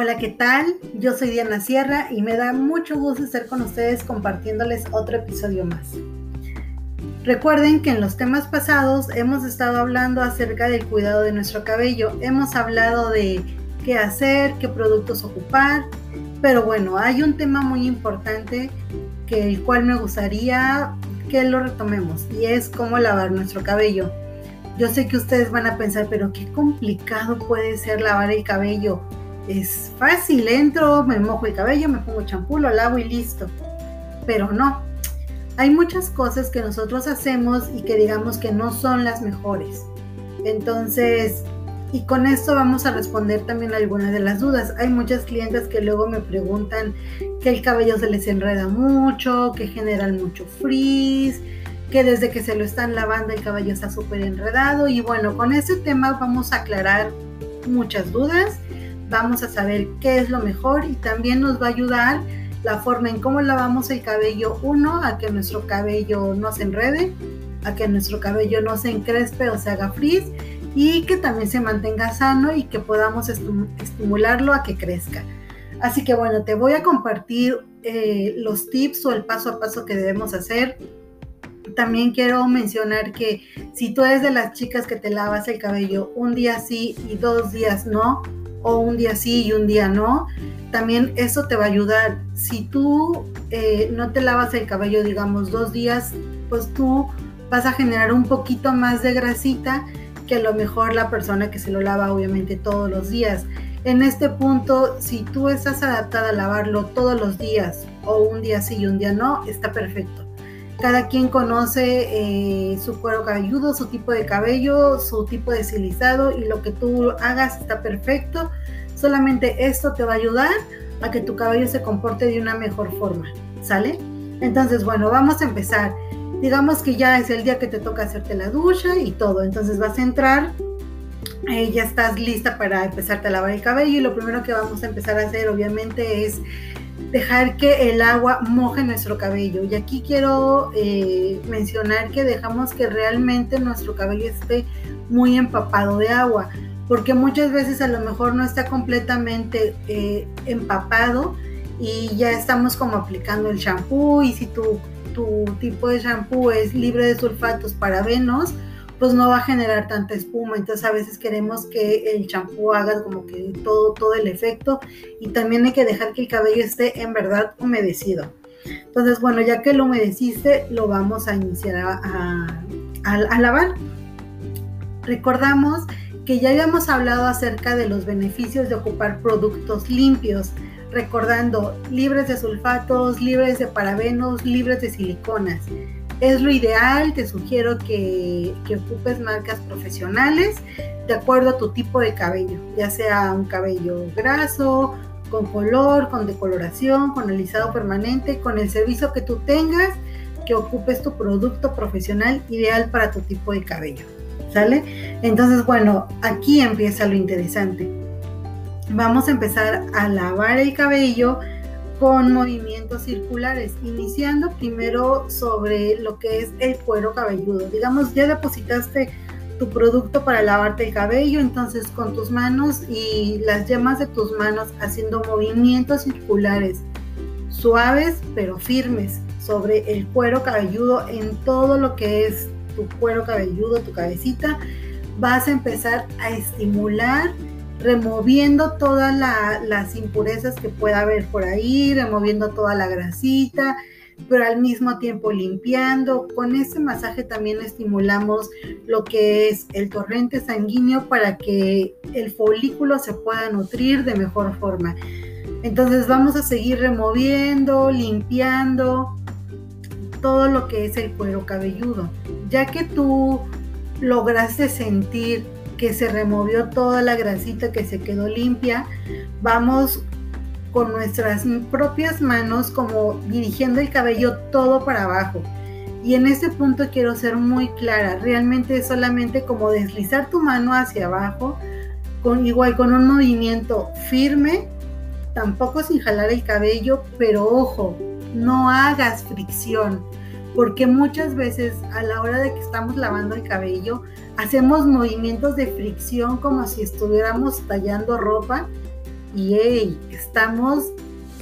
Hola, ¿qué tal? Yo soy Diana Sierra y me da mucho gusto estar con ustedes compartiéndoles otro episodio más. Recuerden que en los temas pasados hemos estado hablando acerca del cuidado de nuestro cabello. Hemos hablado de qué hacer, qué productos ocupar, pero bueno, hay un tema muy importante que el cual me gustaría que lo retomemos y es cómo lavar nuestro cabello. Yo sé que ustedes van a pensar, pero qué complicado puede ser lavar el cabello es fácil, entro, me mojo el cabello, me pongo champú, lo lavo y listo. Pero no, hay muchas cosas que nosotros hacemos y que digamos que no son las mejores. Entonces, y con esto vamos a responder también algunas de las dudas. Hay muchas clientes que luego me preguntan que el cabello se les enreda mucho, que generan mucho frizz, que desde que se lo están lavando el cabello está súper enredado. Y bueno, con este tema vamos a aclarar muchas dudas vamos a saber qué es lo mejor y también nos va a ayudar la forma en cómo lavamos el cabello, uno, a que nuestro cabello no se enrede, a que nuestro cabello no se encrespe o se haga frizz y que también se mantenga sano y que podamos estimularlo a que crezca. Así que bueno, te voy a compartir eh, los tips o el paso a paso que debemos hacer. También quiero mencionar que si tú eres de las chicas que te lavas el cabello un día sí y dos días no, o un día sí y un día no, también eso te va a ayudar. Si tú eh, no te lavas el cabello, digamos, dos días, pues tú vas a generar un poquito más de grasita que a lo mejor la persona que se lo lava obviamente todos los días. En este punto, si tú estás adaptada a lavarlo todos los días o un día sí y un día no, está perfecto. Cada quien conoce eh, su cuero cabelludo, su tipo de cabello, su tipo de estilizado y lo que tú hagas está perfecto. Solamente esto te va a ayudar a que tu cabello se comporte de una mejor forma. ¿Sale? Entonces, bueno, vamos a empezar. Digamos que ya es el día que te toca hacerte la ducha y todo. Entonces vas a entrar, eh, ya estás lista para empezarte a lavar el cabello y lo primero que vamos a empezar a hacer obviamente es dejar que el agua moje nuestro cabello. Y aquí quiero eh, mencionar que dejamos que realmente nuestro cabello esté muy empapado de agua, porque muchas veces a lo mejor no está completamente eh, empapado y ya estamos como aplicando el shampoo y si tu, tu tipo de shampoo es libre de sulfatos parabenos, pues no va a generar tanta espuma. Entonces a veces queremos que el champú haga como que todo, todo el efecto y también hay que dejar que el cabello esté en verdad humedecido. Entonces, bueno, ya que lo humedeciste, lo vamos a iniciar a, a lavar. Recordamos que ya habíamos hablado acerca de los beneficios de ocupar productos limpios, recordando libres de sulfatos, libres de parabenos, libres de siliconas es lo ideal, te sugiero que, ocupes marcas profesionales de acuerdo a tu tipo de cabello, ya sea un cabello graso, con color, con decoloración, con alisado permanente, con el servicio que tú tengas, que ocupes tu producto profesional ideal para tu tipo de cabello. ¿Sale? Entonces, bueno, aquí empieza lo interesante. Vamos a empezar a lavar el cabello con movimientos circulares, iniciando primero sobre lo que es el cuero cabelludo. Digamos, ya depositaste tu producto para lavarte el cabello, entonces con tus manos y las yemas de tus manos haciendo movimientos circulares suaves pero firmes sobre el cuero cabelludo en todo lo que es tu cuero cabelludo, tu cabecita, vas a empezar a estimular removiendo todas las impurezas que pueda haber por ahí, removiendo toda la grasita, pero al mismo tiempo limpiando. Con este masaje también estimulamos lo que es el torrente sanguíneo para que el folículo se pueda nutrir de mejor forma. Entonces vamos a seguir removiendo, limpiando todo lo que es el cuero cabelludo. Ya que tú lograste sentir que se removió toda la grasita que se quedó limpia, vamos con nuestras propias manos como dirigiendo el cabello todo para abajo. Y en este punto quiero ser muy clara, realmente es solamente como deslizar tu mano hacia abajo, con igual con un movimiento firme, tampoco sin jalar el cabello, pero ojo, no hagas fricción porque muchas veces a la hora de que estamos lavando el cabello hacemos movimientos de fricción como si estuviéramos tallando ropa y estamos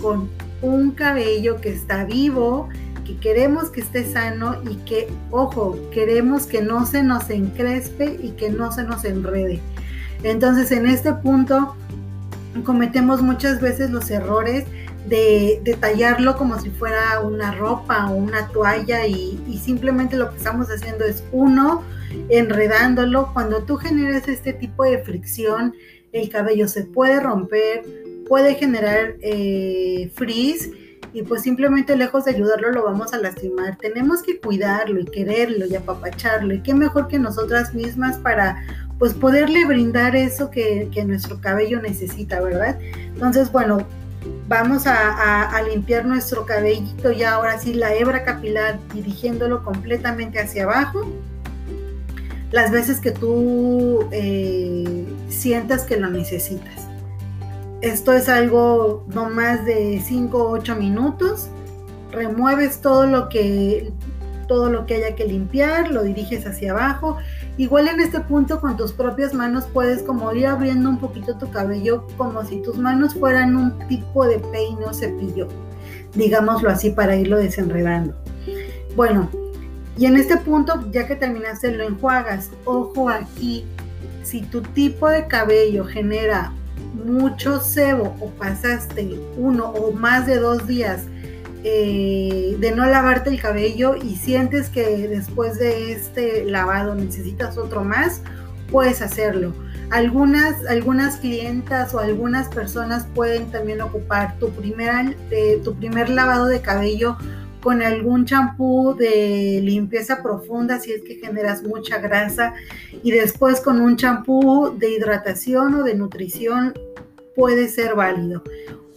con un cabello que está vivo, que queremos que esté sano y que, ojo, queremos que no se nos encrespe y que no se nos enrede. Entonces en este punto cometemos muchas veces los errores de, tallarlo como si fuera una ropa o una toalla y, simplemente lo que estamos haciendo es uno, enredándolo. Cuando tú generas este tipo de fricción, el cabello se puede romper, puede generar eh, frizz y pues simplemente lejos de ayudarlo lo vamos a lastimar. Tenemos que cuidarlo y quererlo y apapacharlo y qué mejor que nosotras mismas para pues poderle brindar eso que, nuestro cabello necesita, ¿verdad? Entonces, bueno, vamos a, limpiar nuestro cabellito ya ahora sí la hebra capilar dirigiéndolo completamente hacia abajo las veces que tú eh, sientas que lo necesitas. Esto es algo no más de 5 o 8 minutos. Remueves todo lo que todo lo que haya que limpiar, lo diriges hacia abajo. Igual en este punto con tus propias manos puedes como ir abriendo un poquito tu cabello como si tus manos fueran un tipo de peine o cepillo, digámoslo así para irlo desenredando. Bueno, y en este punto, ya que terminaste, lo enjuagas. Ojo aquí, si tu tipo de cabello genera mucho sebo o pasaste uno o más de dos días eh, de no lavarte el cabello y sientes que después de este lavado necesitas otro más, puedes hacerlo. Algunas, algunas clientas o algunas personas pueden también ocupar tu, eh, tu primer lavado de cabello con algún champú de limpieza profunda si es que generas mucha grasa y después con un champú de hidratación o de nutrición puede ser válido.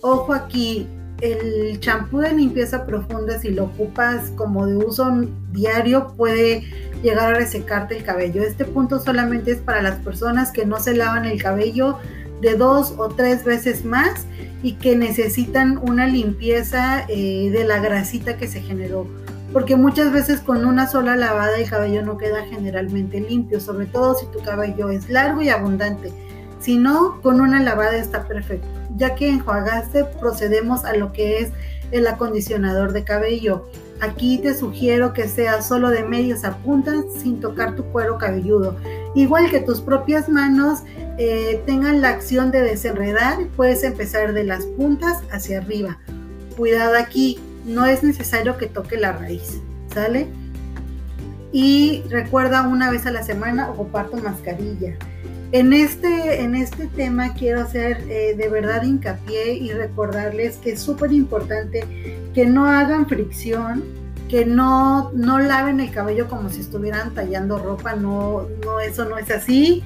Ojo aquí, el champú de limpieza profunda si lo ocupas como de uso diario puede llegar a resecarte el cabello. Este punto solamente es para las personas que no se lavan el cabello de dos o tres veces más y que necesitan una limpieza eh, de la grasita que se generó. Porque muchas veces con una sola lavada el cabello no queda generalmente limpio, sobre todo si tu cabello es largo y abundante. Si no, con una lavada está perfecto. Ya que enjuagaste, procedemos a lo que es el acondicionador de cabello. Aquí te sugiero que sea solo de medios a puntas sin tocar tu cuero cabelludo. Igual que tus propias manos eh, tengan la acción de desenredar, puedes empezar de las puntas hacia arriba. Cuidado aquí, no es necesario que toque la raíz, ¿sale? Y recuerda una vez a la semana ocupar tu mascarilla. En este, en este tema quiero hacer eh, de verdad hincapié y recordarles que es súper importante que no hagan fricción, que no, no laven el cabello como si estuvieran tallando ropa, no, no, eso no es así.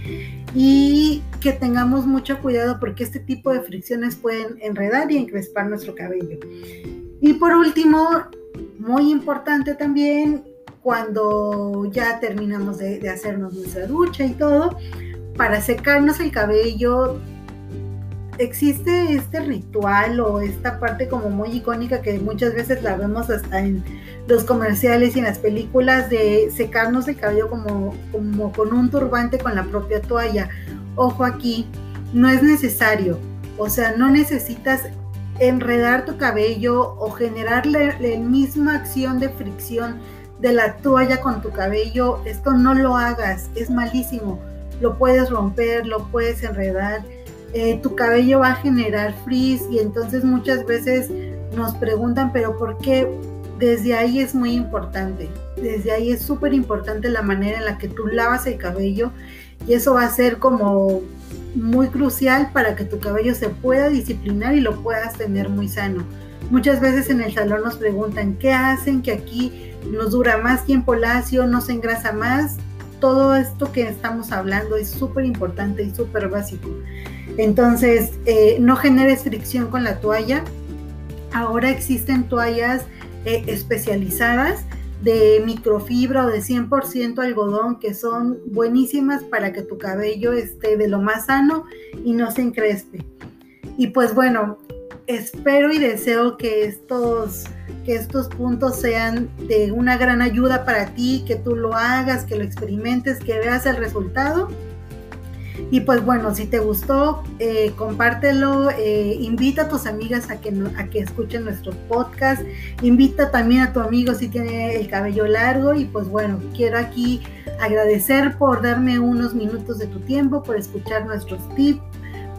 Y que tengamos mucho cuidado porque este tipo de fricciones pueden enredar y encrespar nuestro cabello. Y por último, muy importante también, cuando ya terminamos de, de hacernos nuestra ducha y todo, para secarnos el cabello existe este ritual o esta parte como muy icónica que muchas veces la vemos hasta en los comerciales y en las películas de secarnos el cabello como, como con un turbante con la propia toalla. Ojo aquí, no es necesario. O sea, no necesitas enredar tu cabello o generar la, la misma acción de fricción de la toalla con tu cabello. Esto no lo hagas, es malísimo. Lo puedes romper, lo puedes enredar eh, tu cabello va a generar frizz y entonces muchas veces nos preguntan, pero ¿por qué? Desde ahí es muy importante, desde ahí es súper importante la manera en la que tú lavas el cabello y eso va a ser como muy crucial para que tu cabello se pueda disciplinar y lo puedas tener muy sano. Muchas veces en el salón nos preguntan, ¿qué hacen que aquí nos dura más tiempo lacio, no se engrasa más? Todo esto que estamos hablando es súper importante y súper básico. Entonces, eh, no generes fricción con la toalla. Ahora existen toallas eh, especializadas de microfibra o de 100% algodón que son buenísimas para que tu cabello esté de lo más sano y no se encrespe. Y pues bueno, espero y deseo que estos, que estos puntos sean de una gran ayuda para ti, que tú lo hagas, que lo experimentes, que veas el resultado Y pues bueno, si te gustó, eh, compártelo, eh, invita a tus amigas a que, a que escuchen nuestro podcast, invita también a tu amigo si tiene el cabello largo y pues bueno, quiero aquí agradecer por darme unos minutos de tu tiempo, por escuchar nuestros tips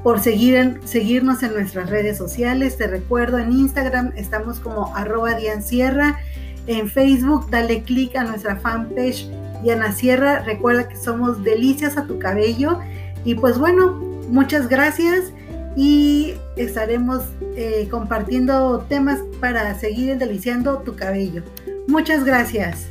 por seguir seguirnos en nuestras redes sociales. Te recuerdo en Instagram estamos como arroba Dian Sierra. En Facebook dale clic a nuestra fanpage Diana Sierra. Recuerda que somos delicias a tu cabello. Y pues bueno, muchas gracias y estaremos eh, compartiendo temas para seguir deliciando tu cabello. Muchas gracias.